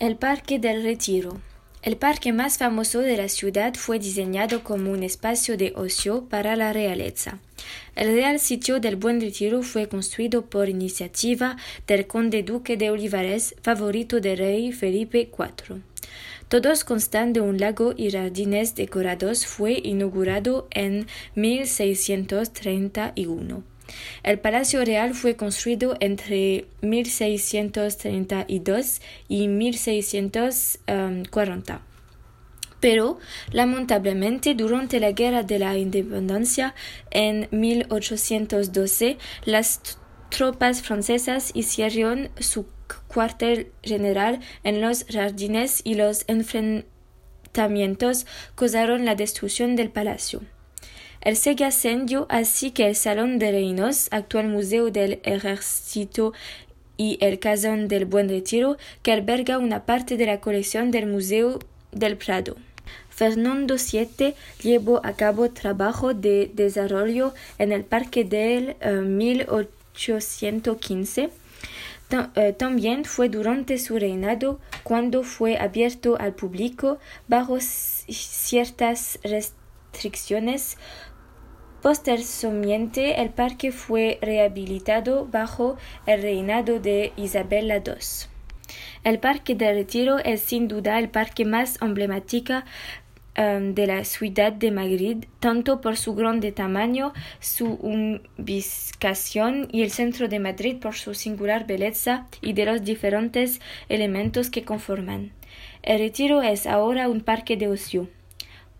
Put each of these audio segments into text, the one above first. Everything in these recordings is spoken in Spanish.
El Parque del Retiro. El parque más famoso de la ciudad fue diseñado como un espacio de ocio para la realeza. El Real Sitio del Buen Retiro fue construido por iniciativa del conde duque de Olivares, favorito del rey Felipe IV. Todos constan de un lago y jardines decorados. Fue inaugurado en 1631. El Palacio Real fue construido entre 1632 y 1640. Pero, lamentablemente, durante la Guerra de la Independencia en 1812, las tropas francesas hicieron su cuartel general en los jardines y los enfrentamientos causaron la destrucción del palacio. El se ascendió así que el Salón de Reinos, actual Museo del Ejército y el Casón del Buen Retiro, que alberga una parte de la colección del Museo del Prado. Fernando VII llevó a cabo trabajo de desarrollo en el parque del 1815. Eh, eh, también fue durante su reinado cuando fue abierto al público bajo ciertas restricciones Posteriormente, el parque fue rehabilitado bajo el reinado de Isabel II. El Parque de Retiro es sin duda el parque más emblemático um, de la ciudad de Madrid, tanto por su grande tamaño, su ubicación y el centro de Madrid por su singular belleza y de los diferentes elementos que conforman. El Retiro es ahora un parque de ocio.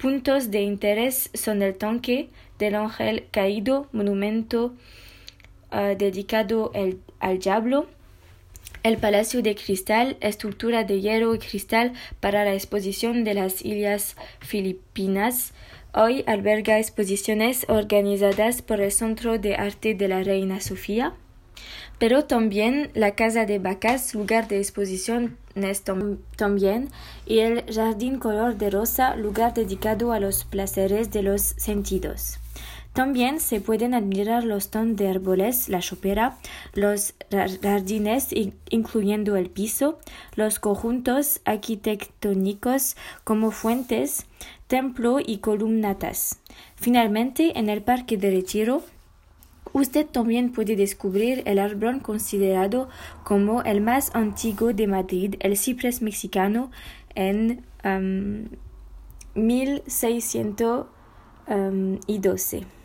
Puntos de interés son el tanque, del ángel caído, monumento uh, dedicado al diablo, el Palacio de Cristal, estructura de hierro y cristal para la exposición de las Islas Filipinas, hoy alberga exposiciones organizadas por el Centro de Arte de la Reina Sofía, pero también la Casa de Bacas, lugar de exposición también, y el Jardín Color de Rosa, lugar dedicado a los placeres de los sentidos. También se pueden admirar los tons de árboles, la chopera, los jardines, incluyendo el piso, los conjuntos arquitectónicos como fuentes, templo y columnatas. Finalmente, en el Parque de Retiro, Usted también puede descubrir el árbol considerado como el más antiguo de Madrid, el ciprés mexicano, en 1612.